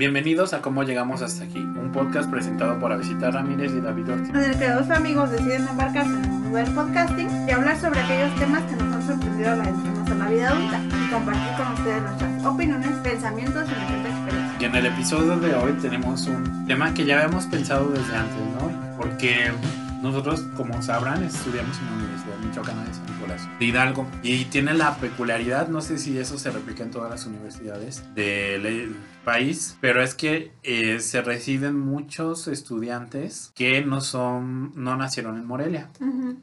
Bienvenidos a Cómo Llegamos Hasta Aquí, un podcast presentado por Avisita Ramírez y David Ortiz. En el que dos amigos deciden embarcarse en un del podcasting y hablar sobre aquellos temas que nos han sorprendido al adentrarnos a la vida adulta y compartir con ustedes nuestras opiniones, pensamientos y nuestras experiencias. Y en el episodio de hoy tenemos un tema que ya habíamos pensado desde antes, ¿no? Porque nosotros, como sabrán, estudiamos en la Universidad Michoacana de San Nicolás de Hidalgo y tiene la peculiaridad, no sé si eso se replica en todas las universidades del país, pero es que eh, se reciben muchos estudiantes que no son, no nacieron en Morelia,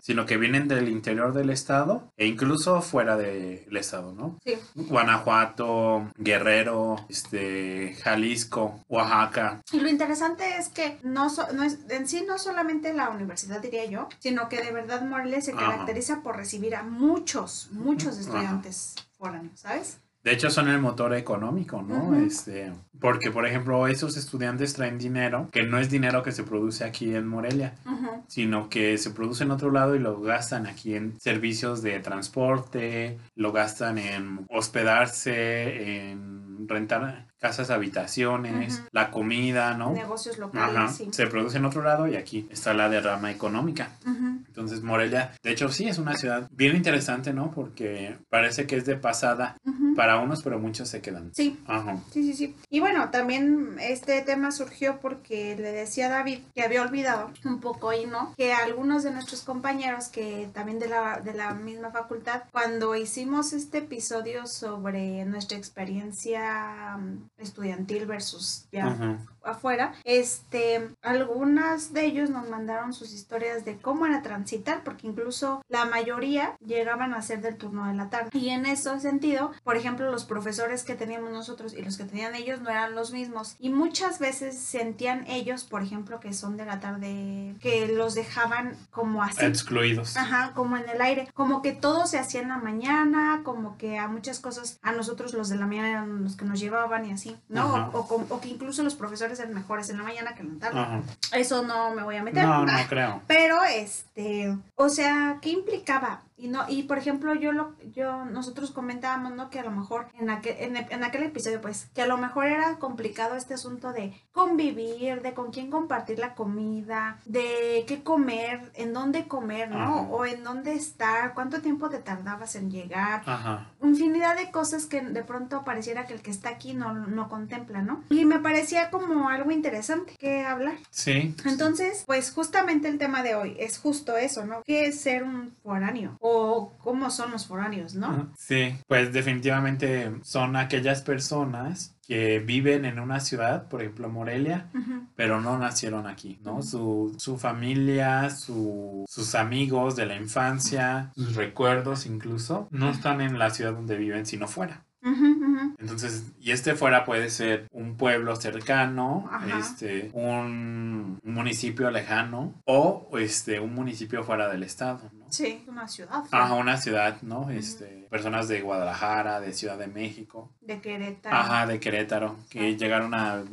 sino que vienen del interior del estado e incluso fuera del estado, ¿no? Sí, Guanajuato, Guerrero, este, Jalisco, Oaxaca. y lo interesante es que no, so- no es, en sí no solamente la universidad diría yo, sino que de verdad Morelia se Ajá. caracteriza por recibir a muchos, muchos Ajá. estudiantes foráneos, ¿sabes? De hecho, son el motor económico, ¿no? Este, porque, por ejemplo, esos estudiantes traen dinero, que no es dinero que se produce aquí en Morelia, sino que se produce en otro lado y lo gastan aquí en servicios de transporte, lo gastan en hospedarse, en rentar casas, habitaciones, la comida, ¿no? Negocios locales, Ajá. sí. Se produce en otro lado y aquí está la derrama económica. Entonces Morelia, de hecho sí es una ciudad bien interesante, ¿no? Porque parece que es de pasada para unos, pero muchos se quedan. Sí, Ajá. Sí, sí, sí. Y bueno, también este tema surgió porque le decía a David que había olvidado un poco y no, que algunos de nuestros compañeros que también de la, de la misma facultad, cuando hicimos este episodio sobre nuestra experiencia mm, estudiantil versus ya Ajá. afuera, este, algunas de ellos nos mandaron sus historias de cómo era transitar, porque incluso la mayoría llegaban a ser del turno de la tarde. Y en ese sentido, por ejemplo, los profesores que teníamos nosotros y los que tenían ellos no eran los mismos. Y muchas veces sentían ellos, por ejemplo, que son de la tarde, que los dejaban como así. Excluidos. Ajá, como en el aire, como que todo se hacía en la mañana, como que a muchas cosas, a nosotros los de la mañana eran los que nos llevaban y así, ¿no? O, o com- o que incluso los profesores eran mejores en la mañana que en la tarde. Ajá. Eso no me voy a meter. No, no creo. Pero este, o sea, ¿qué implicaba? Y no, y por ejemplo, yo lo, yo, nosotros comentábamos, ¿no? Que a lo mejor en aquel, en, en aquel episodio, pues, que a lo mejor era complicado este asunto de convivir, de con quién compartir la comida, de qué comer, en dónde comer, ¿no? Ajá. O en dónde estar, cuánto tiempo te tardabas en llegar Ajá. infinidad de cosas que de pronto pareciera que el que está aquí no, no contempla, ¿no? Y me parecía como algo interesante que hablar. Sí. Entonces, pues justamente el tema de hoy es justo eso, ¿no? ¿Qué es ser un foráneo? O cómo son los foráneos, ¿no? Sí, pues definitivamente son aquellas personas que viven en una ciudad, por ejemplo Morelia, pero no nacieron aquí, ¿no? Su, su familia, su- sus amigos de la infancia, sus recuerdos incluso, no están en la ciudad donde viven, sino fuera. Entonces, y este fuera puede ser un pueblo cercano, Ajá. este, un municipio lejano o este, un municipio fuera del estado, ¿no? Sí, una ciudad. Ajá, una ciudad, ¿no? Este, personas de Guadalajara, de Ciudad de México, De Querétaro. ajá, de Querétaro, que Ajá. llegaron a,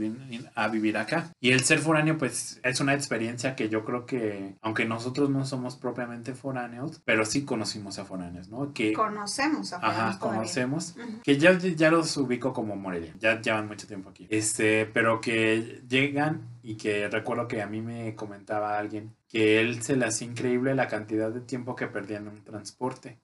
a vivir acá. Y el ser foráneo, pues, es una experiencia que yo creo que, aunque nosotros no somos propiamente foráneos, pero sí conocimos a foráneos, ¿no? Que, Conocemos a ajá, foráneos todavía. conocemos. Ujú. Que ya, ya los ubico como Morelia, ya llevan mucho tiempo aquí. Este, pero que llegan y que recuerdo que a mí me comentaba alguien que él se le hacía increíble la cantidad de tiempo que perdía en un transporte.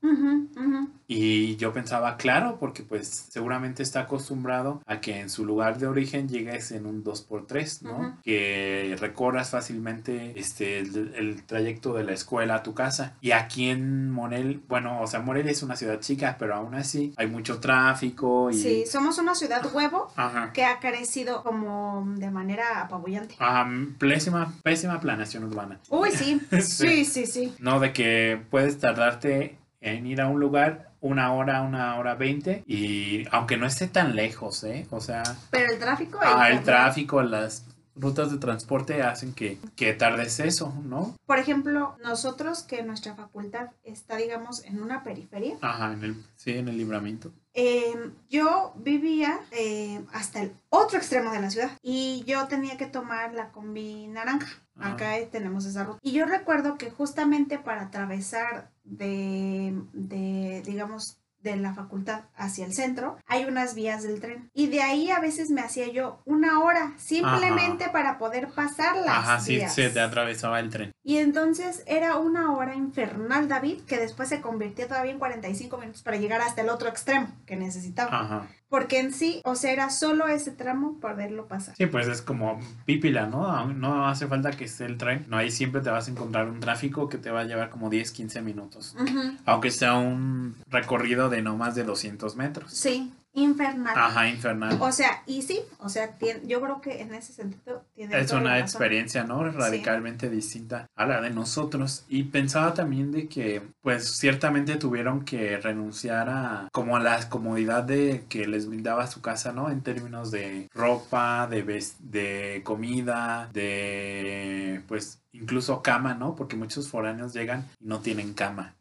Y yo pensaba, claro, porque pues seguramente está acostumbrado a que en su lugar de origen llegues en un 2x3, ¿no? Que recorras fácilmente este, el, el trayecto de la escuela a tu casa. Y aquí en Morel, bueno, o sea, Morelia es una ciudad chica, pero aún así hay mucho tráfico y... Sí, somos una ciudad huevo Ajá. que ha crecido como de manera apabullante. Ajá, pésima, pésima planeación urbana. Uy. Sí. sí, sí, sí. No, de que puedes tardarte en ir a un lugar una hora, una hora veinte y aunque no esté tan lejos, ¿eh? O sea, Pero el tráfico. ah, el tráfico, las rutas de transporte hacen que, que tardes eso, ¿no? Por ejemplo, nosotros que nuestra facultad está, digamos, en una periferia, Ajá, en el, sí, en el libramiento. eh, yo vivía eh, hasta el otro extremo de la ciudad y yo tenía que tomar la combi naranja. Acá tenemos esa ruta. Y yo recuerdo que justamente para atravesar de, de digamos, de la facultad hacia el centro, hay unas vías del tren. Y de ahí a veces me hacía yo una hora simplemente para poder pasar las Ajá, sí, vías. se te atravesaba el tren. Y entonces era una hora infernal, David, que después se convirtió todavía en 45 minutos para llegar hasta el otro extremo que necesitaba. Ajá. Porque en sí, o sea, era solo ese tramo poderlo pasar. Sí, pues es como pípila, ¿no? No hace falta que esté el tren. No, ahí siempre te vas a encontrar un tráfico que te va a llevar como 10, 15 minutos. Aunque sea un recorrido de no más de 200 metros. Sí, infernal. Ajá, infernal. O sea, y sí, o sea, tien- yo creo que en ese sentido tiene Es una experiencia, ¿no? Radicalmente distinta a la de nosotros. Y pensaba también de que, pues, ciertamente tuvieron que renunciar a, como a la comodidad de que les brindaba su casa, ¿no? En términos de ropa, de, de comida, de, pues, incluso cama, ¿no? Porque muchos foráneos llegan y no tienen cama.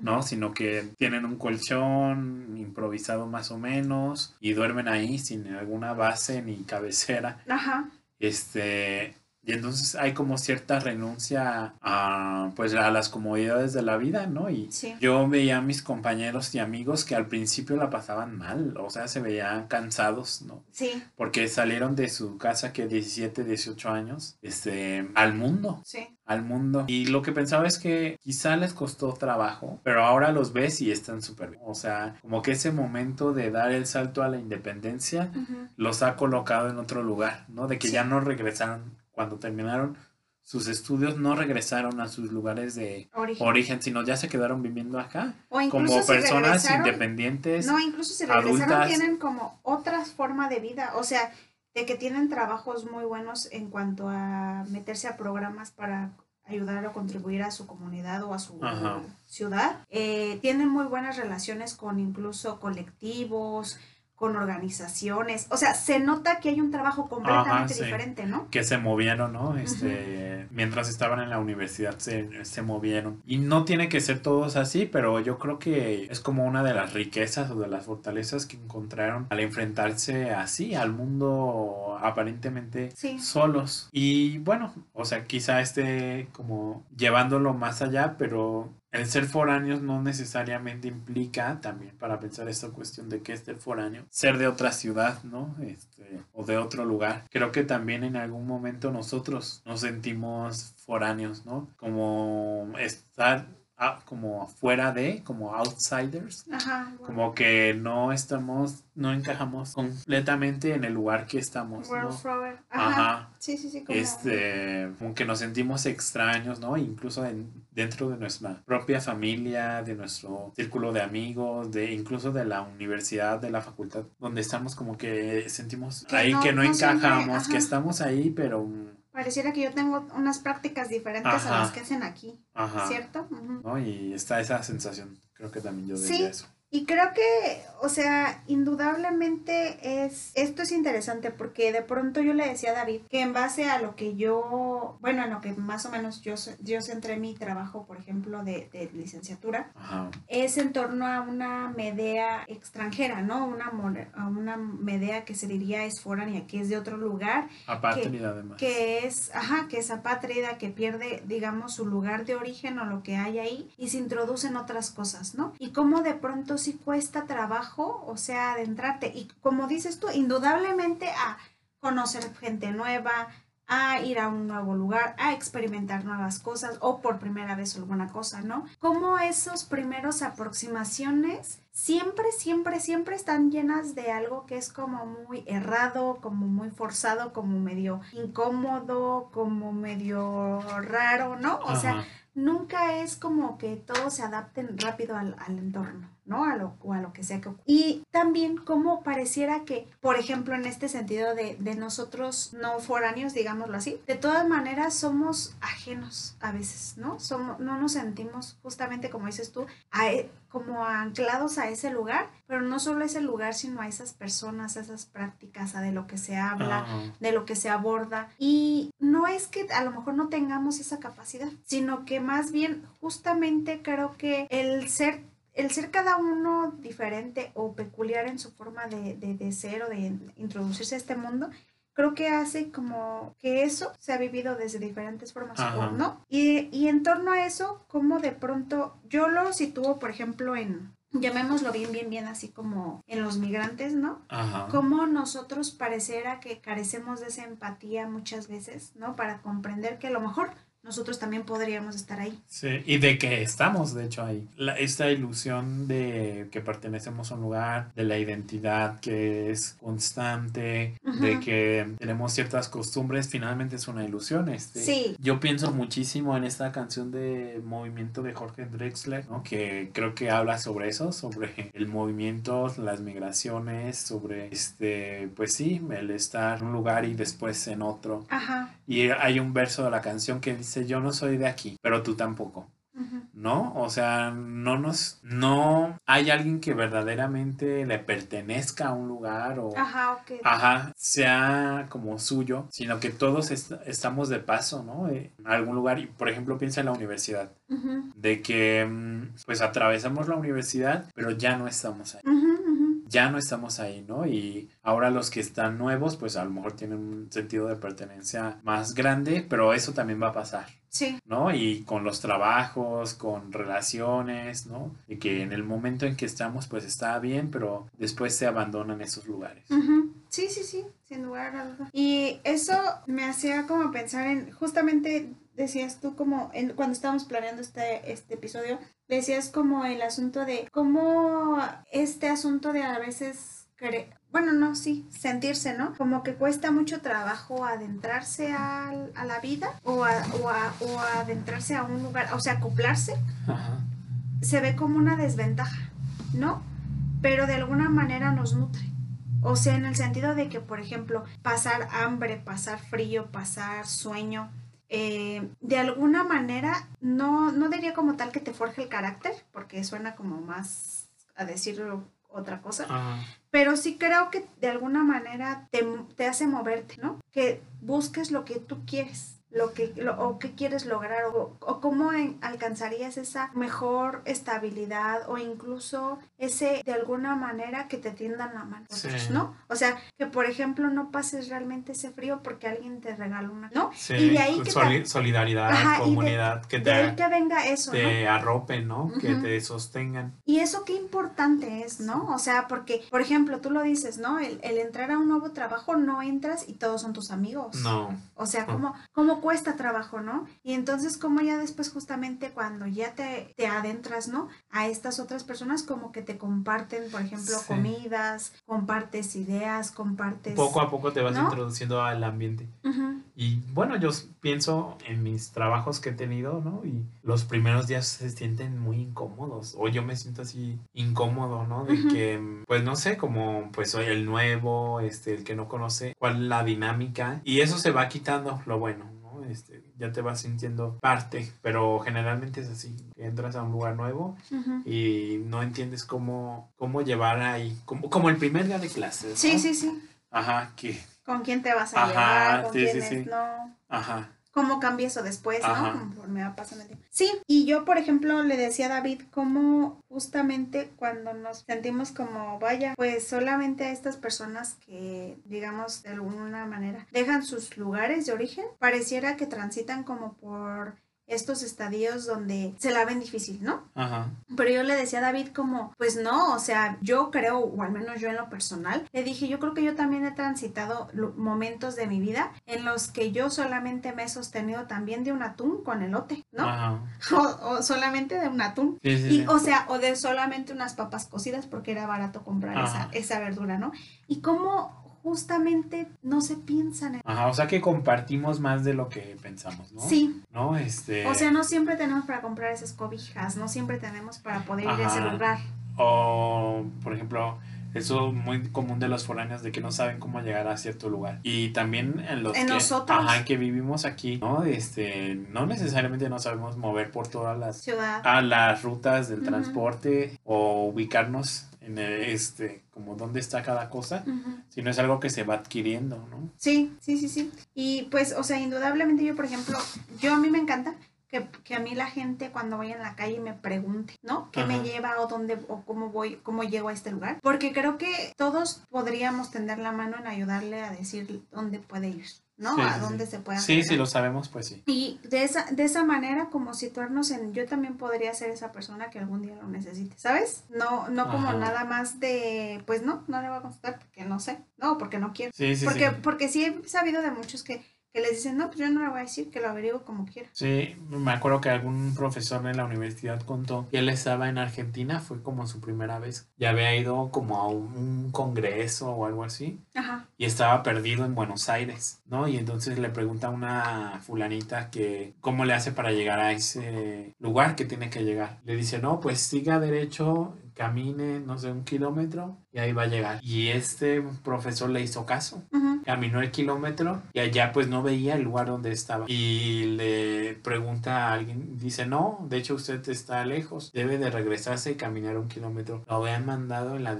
¿no? Sino que tienen un colchón improvisado más o menos y duermen ahí sin alguna base ni cabecera. Ajá. Este, y entonces hay como cierta renuncia a, pues, a las comodidades de la vida, ¿no? Y Sí. yo veía a mis compañeros y amigos que al principio la pasaban mal, o sea, se veían cansados, ¿no? Sí, Porque salieron de su casa que 17, 18 años, este, al mundo sí. al mundo. Y lo que pensaba es que quizá les costó trabajo, pero ahora los ves y están súper bien. O sea, como que ese momento de dar el salto a la independencia los ha colocado en otro lugar, ¿no? De que Sí. ya no regresaron, cuando terminaron sus estudios, no regresaron a sus lugares de Origen. origen, sino ya se quedaron viviendo acá. O Como si personas independientes. No, incluso si regresaron adultas. tienen como otra forma de vida. O sea, de que tienen trabajos muy buenos en cuanto a meterse a programas para ayudar o contribuir a su comunidad o a su Ajá. ciudad. Eh, tienen muy buenas relaciones con incluso colectivos, con organizaciones. O sea, se nota que hay un trabajo completamente sí. diferente, ¿no? que se movieron, ¿no? Este, mientras estaban en la universidad se, se movieron. Y no tiene que ser todos así, pero yo creo que es como una de las riquezas o de las fortalezas que encontraron al enfrentarse así al mundo aparentemente Sí. solos. Y bueno, o sea, quizá esté como llevándolo más allá, pero el ser foráneos no necesariamente implica también para pensar esta cuestión de que es ser foráneo, ser de otra ciudad, ¿no? Este, o de otro lugar. Creo que también en algún momento nosotros nos sentimos foráneos, ¿no? Como estar ah, como fuera de, como outsiders. Ajá. Como que no estamos, no encajamos completamente en el lugar que estamos, World ¿no? Ajá. Ajá. Sí, sí, sí. Como... Este, como que nos sentimos extraños, ¿no? Incluso en- dentro de nuestra propia familia, de nuestro círculo de amigos, de incluso de la universidad, de la facultad, donde estamos como que sentimos Que ahí no- que no, no encajamos, que estamos ahí, pero Pareciera que yo tengo unas prácticas diferentes Ajá. a las que hacen aquí, ajá, ¿cierto? ¿no? Y está esa sensación, creo que también yo Sí. diría eso. Y creo que, o sea, indudablemente es, esto es interesante porque de pronto yo le decía a David que en base a lo que yo, bueno, en lo que más o menos yo, yo centré mi trabajo, por ejemplo, de, de licenciatura, Ajá. es en torno a una medea extranjera, ¿no? Una, una medea que se diría es foránea, que es de otro lugar Apátrida además. que es, ajá, que es apátrida, que pierde, digamos, su lugar de origen o lo que hay ahí y se introducen otras cosas, ¿no? Y cómo de pronto sí cuesta trabajo, o sea, adentrarte. Y como dices tú, indudablemente a conocer gente nueva, a ir a un nuevo lugar, a experimentar nuevas cosas o por primera vez alguna cosa, ¿no? Como esos primeros aproximaciones siempre, siempre, siempre están llenas de algo que es como muy errado, como muy forzado, como medio incómodo, como medio raro, ¿no? O sea, nunca es como que todos se adapten rápido al, al entorno, ¿no? A lo, o a lo que sea que ocurra. Y también como pareciera que, por ejemplo, en este sentido de, de nosotros no foráneos, digámoslo así, de todas maneras somos ajenos a veces, ¿no? Somos, no nos sentimos justamente como dices tú, a e- como anclados a ese lugar, pero no solo a ese lugar, sino a esas personas, a esas prácticas, a de lo que se habla, Ajá. de lo que se aborda. Y no es que a lo mejor no tengamos esa capacidad, sino que más bien justamente creo que el ser el ser cada uno diferente o peculiar en su forma de, de, de ser o de introducirse a este mundo, creo que hace como que eso se ha vivido desde diferentes formas, Ajá. ¿o ¿no? Y, y en torno a eso, como de pronto yo lo sitúo, por ejemplo, en, llamémoslo bien, bien, bien, así como en los migrantes, ¿no? Ajá. Cómo nosotros pareciera que carecemos de esa empatía muchas veces, ¿no? Para comprender que a lo mejor nosotros también podríamos estar ahí. Sí, y de que estamos, de hecho, ahí. La- esta ilusión de que pertenecemos a un lugar, de la identidad que es constante, de Ujú. que tenemos ciertas costumbres, finalmente es una ilusión. Este. Sí. Yo pienso muchísimo en esta canción de Movimiento de Jorge Drexler, ¿no? que creo que habla sobre eso, sobre el movimiento, las migraciones, sobre, este, pues sí, el estar en un lugar y después en otro. Ajá. Y hay un verso de la canción que dice, yo no soy de aquí, pero tú tampoco. ¿No? O sea, no nos, no hay alguien que verdaderamente le pertenezca a un lugar o, Ajá, sea como suyo, sino que todos est- estamos de paso, ¿no? Eh, En algún lugar, y por ejemplo, piensa en la universidad, de que mm, pues atravesamos la universidad, pero ya no estamos ahí. Ya no estamos ahí, ¿no? Y ahora los que están nuevos, pues a lo mejor tienen un sentido de pertenencia más grande, pero eso también va a pasar. Sí. ¿no? Y con los trabajos, con relaciones, ¿no? Y que en el momento en que estamos, pues está bien, pero después se abandonan esos lugares. Sí, sí, sí, sin lugar a duda. Y eso me hacía como pensar en, justamente decías tú como, en, cuando estábamos planeando este, este episodio, decías como el asunto de cómo este asunto de a veces bueno, no, sí, sentirse, ¿no? Como que cuesta mucho trabajo adentrarse al- a, la vida o, a- o, a- o adentrarse a un lugar, o sea, acoplarse Ajá. se ve como una desventaja, ¿no? Pero de alguna manera nos nutre. O sea, en el sentido de que, por ejemplo, pasar hambre, pasar frío, pasar sueño, eh, de alguna manera, no, no diría como tal que te forje el carácter, porque suena como más a decir otra cosa, Ajá. pero sí creo que de alguna manera te, te hace moverte, ¿no? Que busques lo que tú quieres, lo que, lo- o qué quieres lograr, o, o cómo en- alcanzarías esa mejor estabilidad, o incluso ese, de alguna manera, que te tiendan la mano, Sí. ¿no? O sea, que por ejemplo no pases realmente ese frío porque alguien te regaló una, ¿no? Sí, Y de ahí que soli- solidaridad, Ajá, de- comunidad, que De ahí te, que venga eso, ¿no? arropen, ¿no? Que te sostengan. Y eso qué importante es, ¿no? O sea, porque, por ejemplo, tú lo dices, ¿no? El, el entrar a un nuevo trabajo no entras y todos son tus amigos. No. O sea, No. ¿cómo, cómo cuesta trabajo, ¿no? Y entonces, como ya después, justamente cuando ya te, te adentras, ¿no? A estas otras personas, como que te comparten, por ejemplo, Sí. comidas, compartes ideas, compartes. Poco a poco te vas ¿no? introduciendo al ambiente. Y bueno, yo pienso en mis trabajos que he tenido, ¿no? Y los primeros días se sienten muy incómodos. O yo me siento así incómodo, ¿no? De que, pues no sé, como pues soy el nuevo, este, el que no conoce cuál es la dinámica. Y eso se va quitando, lo bueno, ¿no? Este, ya te vas sintiendo parte, pero generalmente es así. Entras a un lugar nuevo y no entiendes cómo, cómo llevar ahí, como, como el primer día de clases. ¿no? Sí, sí, sí. Ajá, que, ¿Con quién te vas a Ajá, llevar? ¿Con sí, sí, sí. no? ajá. Cómo cambia eso después, Ajá. ¿no? Conforme va pasando el tiempo. Sí, y yo, por ejemplo, le decía a David cómo justamente cuando nos sentimos como, vaya, pues solamente a estas personas que, digamos, de alguna manera dejan sus lugares de origen, pareciera que transitan como por estos estadios donde se la ven difícil, ¿no? Ajá. Pero yo le decía a David como, pues no, o sea, yo creo, o al menos yo en lo personal, le dije, yo creo que yo también he transitado momentos de mi vida en los que yo solamente me he sostenido también de un atún con elote, ¿no? Ajá. O, o solamente de un atún. Sí, sí, Y, sí. o sea, o de solamente unas papas cocidas porque era barato comprar esa, esa verdura, ¿no? Y cómo justamente no se piensan en... Ajá, o sea que compartimos más de lo que pensamos, ¿no? Sí, ¿No? Este. o sea, no siempre tenemos para comprar esas cobijas, no siempre tenemos para poder ir a ese Ajá. lugar. O, por ejemplo, eso muy común de los foráneos de que no saben cómo llegar a cierto lugar. Y también en los En que, nosotros. ajá, que vivimos aquí, ¿no? Este, no necesariamente nos sabemos mover por todas las Ciudad. a las rutas del transporte o ubicarnos en el, este como dónde está cada cosa, sino es algo que se va adquiriendo, ¿no? Sí, sí, sí, sí. Y pues, o sea, indudablemente yo, por ejemplo, yo a mí me encanta que, que a mí la gente cuando voy en la calle me pregunte, ¿no? ¿Qué me lleva o dónde o cómo voy, cómo llego a este lugar? Porque creo que todos podríamos tender la mano en ayudarle a decir dónde puede ir, ¿no? Sí, a sí, dónde sí. se puede Sí, si lo sabemos, pues sí. Y de esa, de esa manera, como situarnos en yo también podría ser esa persona que algún día lo necesite, ¿sabes? No, no como Ajá. nada más de, pues no, no le voy a contestar porque no sé, no, porque no quiero. Sí, sí, porque, sí. porque sí he sabido de muchos que, que les dicen, no, pues yo no le voy a decir, que lo averiguo como quiera. Sí, me acuerdo que algún profesor en la universidad contó que él estaba en Argentina, fue como su primera vez. Ya había ido como a un, congreso o algo así Ajá. y estaba perdido en Buenos Aires, ¿no? Y entonces le pregunta a una fulanita que cómo le hace para llegar a ese lugar que tiene que llegar. Le dice, no, pues siga derecho, camine, no sé, un kilómetro y ahí va a llegar. Y este profesor le hizo caso. Caminó el kilómetro y allá pues no veía el lugar donde estaba. Y le pregunta a alguien, dice, no, de hecho usted está lejos, debe de regresarse y caminar un kilómetro. Lo habían mandado en la,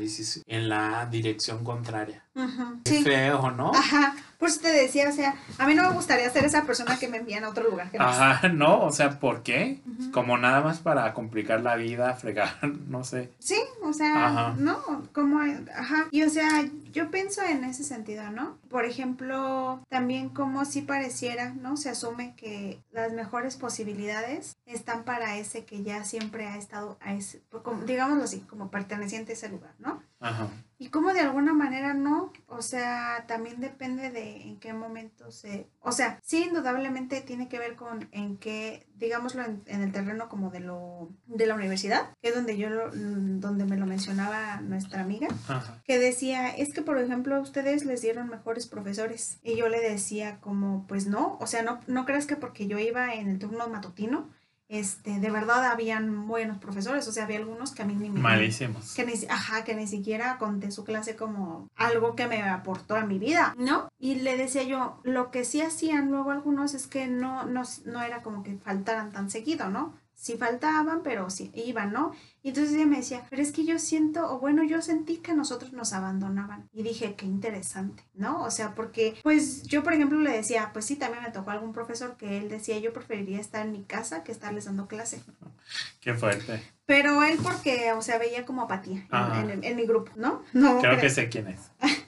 en la dirección contraria. Qué Sí. feo, ¿no? Ajá. Por eso te decía, o sea, a mí no me gustaría ser esa persona que me envían a otro lugar. que no sé. Ajá, no, o sea, ¿por qué? Como nada más para complicar la vida, fregar, no sé. Sí, o sea, Ajá. ¿no? Como, ajá. Y o sea, yo pienso en ese sentido, ¿no? Por ejemplo, también como si pareciera, ¿no? Se asume que las mejores posibilidades están para ese que ya siempre ha estado, a ese, como- digámoslo así, como perteneciente a ese lugar, ¿no? Ajá. Y como de alguna manera no, o sea, también depende de en qué momento se, o sea, sí indudablemente tiene que ver con en qué, digámoslo en, en el terreno como de lo de la universidad, que es donde yo lo- mm, donde me lo mencionaba nuestra amiga, Ajá. que decía, es que por ejemplo ustedes les dieron mejores profesores y yo le decía como, pues no, o sea, no no creas que porque yo iba en el turno matutino este, de verdad habían buenos profesores, o sea, había algunos que a mí ni me, Malísimos. que ni, ajá, que ni siquiera conté su clase como algo que me aportó a mi vida, ¿no? Y le decía yo, lo que sí hacían luego algunos es que no, no, no era como que faltaran tan seguido, ¿no? Sí faltaban, pero sí iban, ¿no? Y entonces ella me decía, pero es que yo siento, o bueno, yo sentí que nosotros nos abandonaban. Y dije, qué interesante, ¿no? O sea, porque, pues yo, por ejemplo, le decía, pues sí, también me tocó algún profesor que él decía, yo preferiría estar en mi casa que estarles dando clase. Qué fuerte. Pero él porque, o sea, veía como apatía en, Ajá. en- en mi grupo, ¿no? No Creo creo. que sé quién es.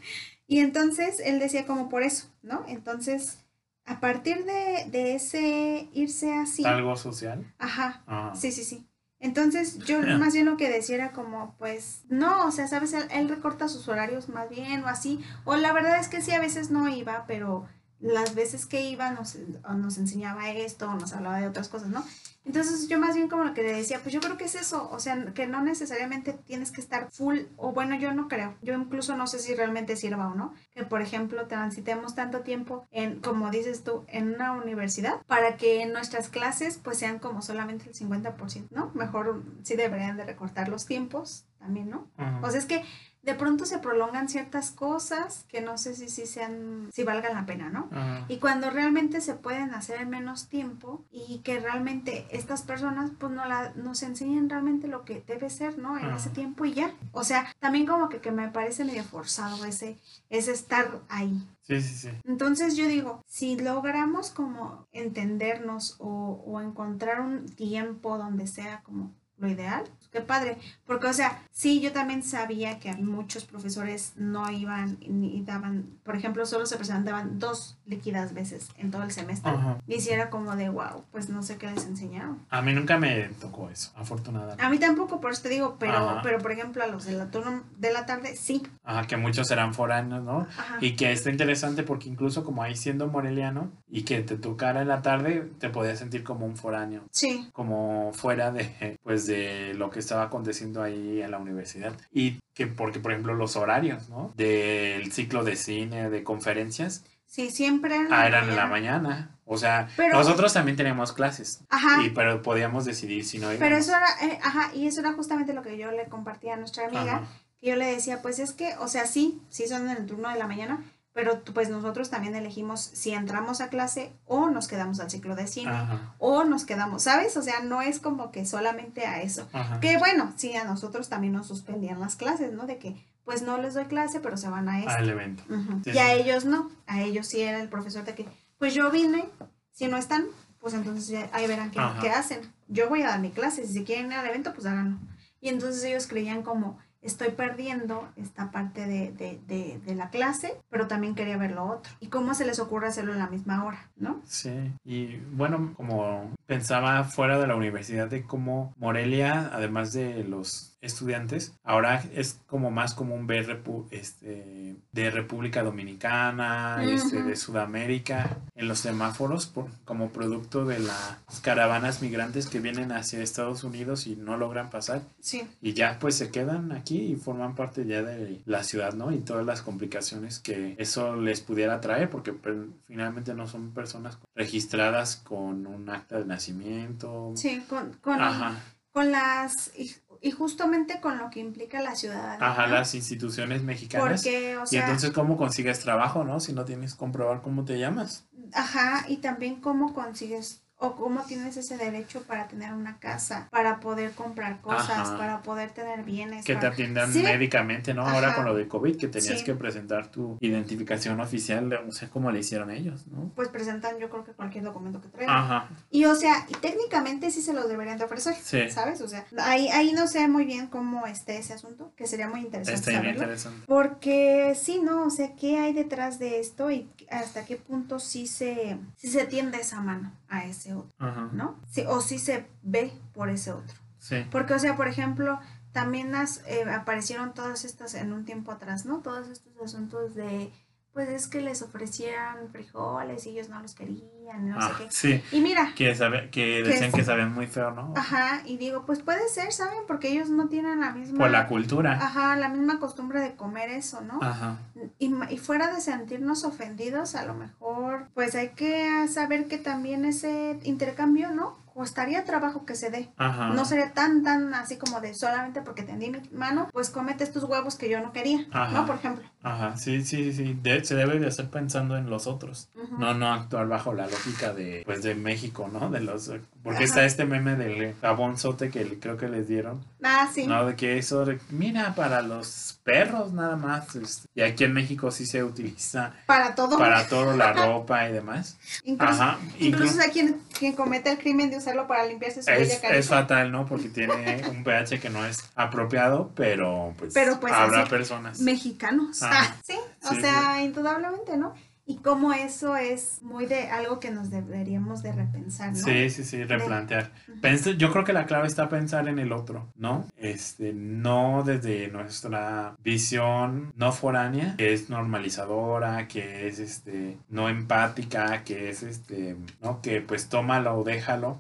Y entonces él decía como por eso, ¿no? Entonces, a partir de, de ese irse así, ¿Algo social? ajá, Ajá. sí, sí, sí. Entonces yo más bien lo que decía era como, pues, no, o sea, sabes, él, él recorta sus horarios más bien o así, o la verdad es que sí, a veces no iba, pero las veces que iba nos, o nos enseñaba esto, o nos hablaba de otras cosas, ¿no? Entonces yo más bien como lo que le decía, pues yo creo que es eso, o sea, que no necesariamente tienes que estar full, o bueno, yo no creo, yo incluso no sé si realmente sirva o no, que por ejemplo transitemos tanto tiempo en, como dices tú, en una universidad, para que nuestras clases pues sean como solamente el 50%, ¿no? Mejor sí deberían de recortar los tiempos también, ¿no? O sea, es que de pronto se prolongan ciertas cosas que no sé si, si sean, si valgan la pena, ¿no? Ajá. Y cuando realmente se pueden hacer en menos tiempo y que realmente estas personas pues no la, nos enseñen realmente lo que debe ser, ¿no? En Ajá. ese tiempo y ya. O sea, también como que, que me parece medio forzado ese, ese estar ahí. Sí, sí, sí. Entonces yo digo, si logramos como entendernos o, o encontrar un tiempo donde sea como lo ideal, pues, qué padre. Porque, o sea, sí, yo también sabía que muchos profesores no iban ni daban, por ejemplo, solo se presentaban dos líquidas veces en todo el semestre. Ajá. Y si era como de, wow, pues no sé qué les enseñaron. A mí nunca me tocó eso, afortunadamente. A mí tampoco, por eso te digo, pero, Ajá. pero por ejemplo, a los de la turno de la tarde, sí. Ajá, que muchos eran foráneos, ¿no? Ajá. Y que está interesante porque incluso como ahí siendo moreliano y que te tocara en la tarde, te podías sentir como un foráneo. Sí. como fuera de pues de lo que estaba aconteciendo ahí en la universidad y que porque por ejemplo los horarios no del ciclo de cine de conferencias Sí, siempre. en ah, eran en la mañana. mañana o sea Pero- nosotros también teníamos clases Ajá. y pero podíamos decidir si no íbamos. Pero eso era, eh, ajá, y eso era justamente lo que yo le compartía a nuestra amiga, Ajá. que yo le decía, pues es que, o sea, sí, sí son en el turno de la mañana, pero pues nosotros también elegimos si entramos a clase o nos quedamos al ciclo de cine Ajá, o nos quedamos, ¿sabes? O sea, no es como que solamente a eso. ajá. Que bueno, sí, a nosotros también nos suspendían las clases, ¿no? De que, pues no les doy clase, pero se van a esto. al evento. Sí, y a ellos no, a ellos sí era el profesor de que, pues yo vine, si no están, pues entonces ya- ahí verán qué, qué hacen. Yo voy a dar mi clase, si quieren ir al evento, pues háganlo. Y entonces ellos creían como, estoy perdiendo esta parte de, de, de, de la clase, pero también quería ver lo otro. ¿Y cómo se les ocurre hacerlo en la misma hora, no? Sí, y bueno, como pensaba fuera de la universidad de cómo Morelia, además de los estudiantes, ahora es como más común ver este, de República Dominicana, este, de Sudamérica en los semáforos por, como producto de las caravanas migrantes que vienen hacia Estados Unidos y no logran pasar Sí. y ya pues se quedan aquí y forman parte ya de la ciudad, ¿no? Y todas las complicaciones que eso les pudiera traer, porque pues, finalmente no son personas registradas con un acta de nacimiento. Sí, con, con, Ajá, con las... Y, y justamente con lo que implica la ciudadanía. ajá, las instituciones mexicanas. Porque, o y sea, entonces, ¿cómo consigues trabajo, no? Si no tienes que comprobar cómo te llamas. ajá, y también cómo consigues o cómo tienes ese derecho para tener una casa, para poder comprar cosas, Ajá. para poder tener bienes. Que te atiendan Sí, médicamente, ¿no? Ahora con lo de COVID, que tenías Sí. que presentar tu identificación oficial, o sea, como le hicieron ellos, ¿no? Pues presentan yo creo que cualquier documento que traigan. Ajá, Y o sea, y técnicamente sí se los deberían de ofrecer, Sí. ¿sabes? O sea, ahí, ahí no sé muy bien cómo esté ese asunto, que sería muy interesante está saberlo. interesante. Porque sí, ¿no? O sea, ¿qué hay detrás de esto y hasta qué punto sí se, sí se tiende esa mano a ese otro, Ajá, ¿no? Sí, o sí se ve por ese otro. sí. Porque, o sea, por ejemplo, también las, eh, aparecieron todas estas en un tiempo atrás, ¿no? Todos estos asuntos de, pues es que les ofrecían frijoles y ellos no los querían, no Ah, sé qué. sí. Y mira, Que, sabe, que Que decían es- que sabían muy feo, ¿no? ajá, y digo, pues puede ser, ¿saben? Porque ellos no tienen la misma... Por la cultura. Ajá, la misma costumbre de comer eso, ¿no? Ajá. Y, y fuera de sentirnos ofendidos, a lo mejor, pues hay que ah, saber que también ese intercambio, ¿no? Costaría trabajo que se dé. Ajá. No sería tan, tan así como de solamente porque tendí mi mano, pues cómete estos huevos que yo no quería, Ajá. ¿no? Por ejemplo. Ajá, sí, sí, sí. De- se debe de hacer pensando en los otros. No, no actuar bajo la lógica de, pues, de México, ¿no? De los, porque Ajá. está este meme del jabón sote que creo que les dieron, Ah, sí. ¿no? De que eso, de- mira, para los perros nada más. este, y aquí en México sí se utiliza Para todo. para todo, la ropa y demás. incluso Ajá. incluso inclu- hay quien, quien comete el crimen de usarlo para limpiarse su es, es fatal, ¿no? Porque tiene un pH que no es apropiado, pero pues, Pero, pues, habrá personas. mexicanos. Ajá. Ah, sí, o Sí, sea, indudablemente, ¿no? Y cómo eso es muy de algo que nos deberíamos de repensar, ¿no? Sí, sí, sí, replantear. Pense- yo creo que la clave está pensar en el otro, ¿no? Este, no desde nuestra visión no foránea, que es normalizadora, que es este, no empática, que es este, ¿no? Que pues tómalo o déjalo,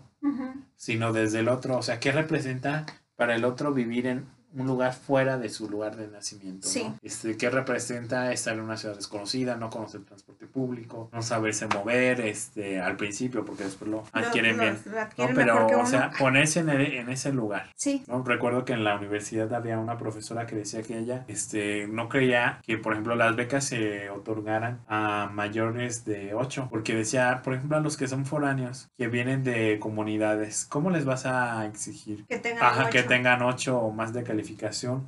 sino desde el otro, o sea, ¿qué representa para el otro vivir en un lugar fuera de su lugar de nacimiento? Sí. ¿no? Este, ¿Qué representa estar en una ciudad desconocida, no conocer transporte público, no saberse mover este, al principio, porque después lo adquieren Lo- bien? lo No, adquieren pero, que o uno. sea, ponerse en, e- en ese lugar. Sí, ¿no? Recuerdo que en la universidad había una profesora que decía que ella este, no creía que, por ejemplo, las becas se otorgaran a mayores de 8, porque decía, por ejemplo, a los que son foráneos, que vienen de comunidades, ¿cómo les vas a exigir? que tengan Ajá, que ocho. tengan 8 o más de calificación.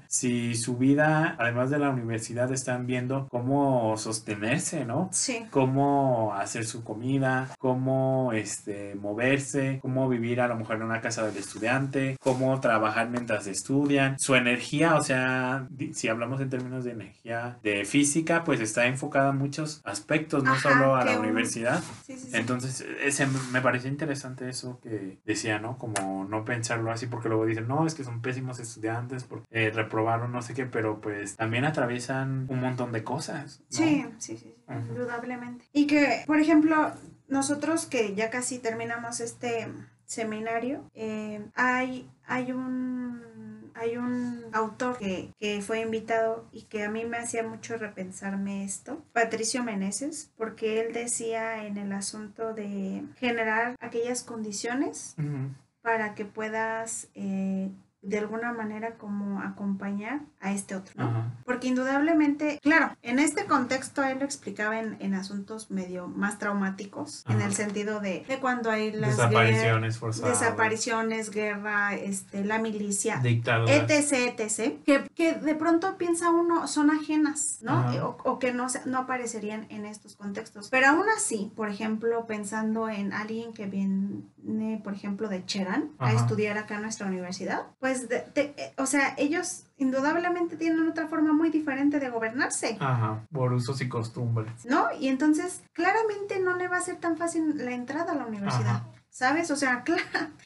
Si su vida, además de la universidad, están viendo cómo sostenerse, ¿no? Sí, cómo hacer su comida, cómo este, moverse, cómo vivir a lo mejor en una casa del estudiante, cómo trabajar mientras estudian, su energía, o sea, si hablamos en términos de energía de física, pues está enfocada en muchos aspectos, no Ajá, solo a la un- universidad. sí, sí, sí. Entonces, ese me pareció interesante eso que decía, ¿no? Como no pensarlo así, porque luego dicen, no, es que son pésimos estudiantes, porque eh, reprobaron no sé qué, pero pues también atraviesan un montón de cosas. ¿no? Sí, sí, sí, indudablemente. Y que, por ejemplo, nosotros que ya casi terminamos este seminario, eh, hay, hay un hay un autor que, que fue invitado y que a mí me hacía mucho repensarme esto, Patricio Meneses, porque él decía en el asunto de generar aquellas condiciones para que puedas eh, de alguna manera como acompañar a este otro. Porque indudablemente, claro, en este contexto él lo explicaba en, en asuntos medio más traumáticos, en el sentido de, de cuando hay las Desapariciones guer- forzadas. desapariciones, guerra, este, la milicia, Dictaduras. etc, etc, que, que de pronto piensa uno son ajenas, ¿no? O, o que no, no aparecerían en estos contextos. Pero aún así, por ejemplo, pensando en alguien que viene, por ejemplo, de Cherán a estudiar acá en nuestra universidad, pues, de- de- eh, o sea, ellos indudablemente tienen otra forma muy diferente de gobernarse. Ajá, por usos y costumbres. ¿No? Y entonces, claramente no le va a ser tan fácil la entrada a la universidad. Ajá. ¿Sabes? O sea, claro,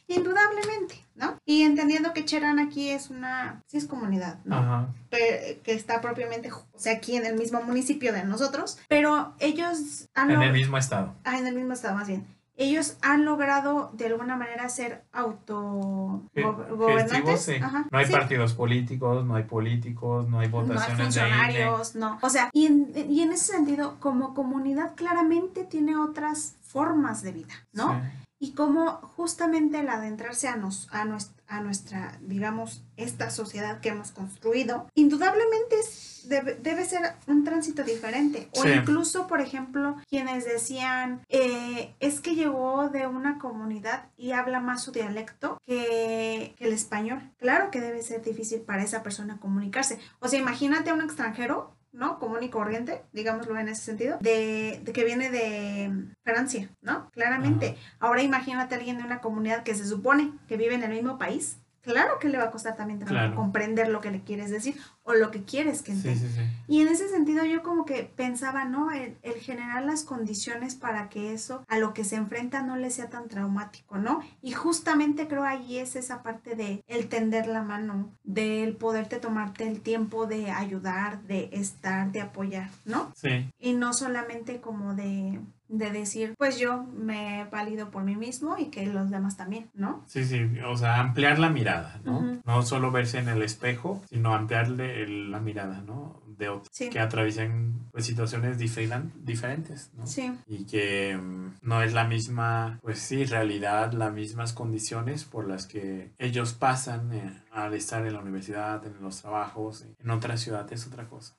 indudablemente, ¿no? Y entendiendo que Cherán aquí es una, sí es comunidad, ¿no? Ajá. Que, que está propiamente, o sea, aquí en el mismo municipio de nosotros, pero ellos En el mismo estado. ah, en el mismo estado más bien. Ellos han logrado de alguna manera ser auto Ge- go- gestivos, gobernantes. sí. No hay sí. partidos políticos, no hay políticos, no hay No hay votaciones de INE. funcionarios, no. O sea, y en, y en ese sentido, como comunidad claramente tiene otras formas de vida, ¿no? Sí. Y como justamente el adentrarse a, nos, a, a nuestra, digamos, esta sociedad que hemos construido, indudablemente es- debe, debe ser un tránsito diferente. O Sí. incluso, por ejemplo, quienes decían, eh, es que llegó de una comunidad y habla más su dialecto que, que el español. Claro que debe ser difícil para esa persona comunicarse. O sea, imagínate a un extranjero. ¿No? Común y corriente, digámoslo en ese sentido, de, de que viene de Francia, ¿no? Claramente. Ahora imagínate a alguien de una comunidad que se supone que vive en el mismo país. Claro que le va a costar también Claro. comprender lo que le quieres decir o lo que quieres que Sí, entienda. sí, sí. Y en ese sentido yo como que pensaba, ¿no? El, el generar las condiciones para que eso a lo que se enfrenta no le sea tan traumático, ¿no? Y justamente creo ahí es esa parte de el tender la mano, del poderte tomarte el tiempo de ayudar, de estar, de apoyar, ¿no? Sí, Y no solamente como de, de decir, pues yo me he valido por mí mismo y que los demás también, ¿no? sí, sí. O sea, ampliar la mirada, ¿no? No solo verse en el espejo, sino ampliarle el- la mirada, ¿no? De otros Sí. que atraviesan pues, situaciones diferan- diferentes, ¿no? Sí. y que mm, no es la misma, pues sí, realidad, las mismas condiciones por las que ellos pasan eh, al estar en la universidad, en los trabajos, en otra ciudad es otra cosa.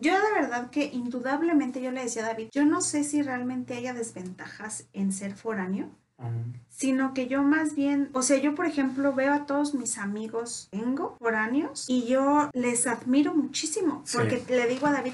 Yo de verdad que indudablemente yo le decía a David, yo no sé si realmente haya desventajas en ser foráneo, Um, sino que yo más bien, o sea, yo por ejemplo veo a todos mis amigos tengo foráneos y yo les admiro muchísimo Sí. porque le digo a David,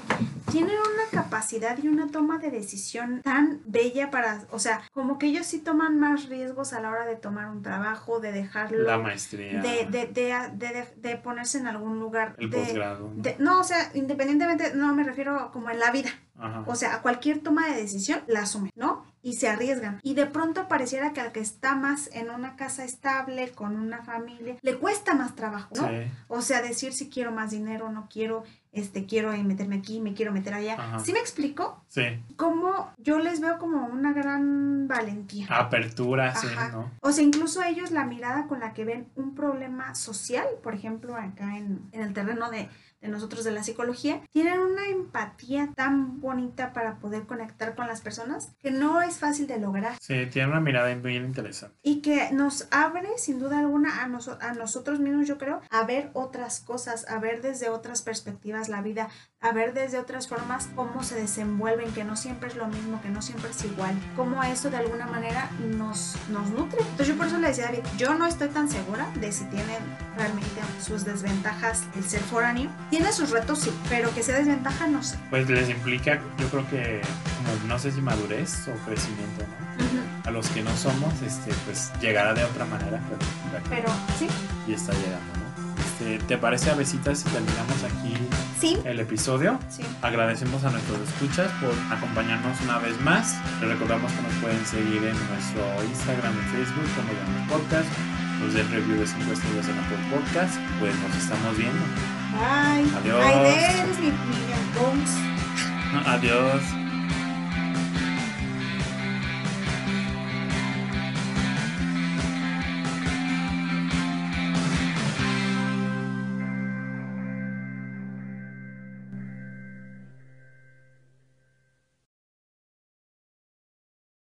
tienen una capacidad y una toma de decisión tan bella para, o sea, como que ellos sí toman más riesgos a la hora de tomar un trabajo, de dejarlo, la maestría, de, de, de, de, de ponerse en algún lugar. el de, posgrado. no, o sea, independientemente, no me refiero como en la vida. Ajá. O sea, a cualquier toma de decisión la asumen, ¿no? Y se arriesgan. Y de pronto pareciera que al que está más en una casa estable, con una familia, le cuesta más trabajo, ¿no? Sí, O sea, decir si quiero más dinero, no quiero, este, quiero meterme aquí, me quiero meter allá. Ajá. ¿Sí me explico? sí. Como yo les veo como una gran valentía. Apertura, sí. ¿no? O sea, incluso ellos la mirada con la que ven un problema social, por ejemplo, acá en, en el terreno de, de nosotros de la psicología, tienen una empatía tan bonita para poder conectar con las personas que no es fácil de lograr Sí, tiene una mirada bien interesante. y que nos abre sin duda alguna a, noso- a nosotros mismos, yo creo, a ver otras cosas, a ver desde otras perspectivas la vida, a ver desde otras formas cómo se desenvuelven, que no siempre es lo mismo, que no siempre es igual, cómo eso de alguna manera nos, nos nutre. Entonces yo por eso le decía a David, yo no estoy tan segura de si tienen realmente sus desventajas el ser foráneo. Tiene sus retos, sí, pero que sea desventaja, no sé. Pues les implica, yo creo que, como, no sé si madurez o crecimiento, ¿no? A los que no somos, este, pues llegará de otra manera, pero, Pero sí, y está llegando, ¿no? Este, ¿Te parece, Avesitas, si terminamos aquí sí, el episodio? sí. Agradecemos a nuestros escuchas por acompañarnos una vez más. Les recordamos que nos pueden seguir en nuestro Instagram y Facebook como Llamamos Podcast. Nos den review de 5 estrellas en Apple Podcast. Pues nos estamos viendo. Bye. Adiós. Adiós.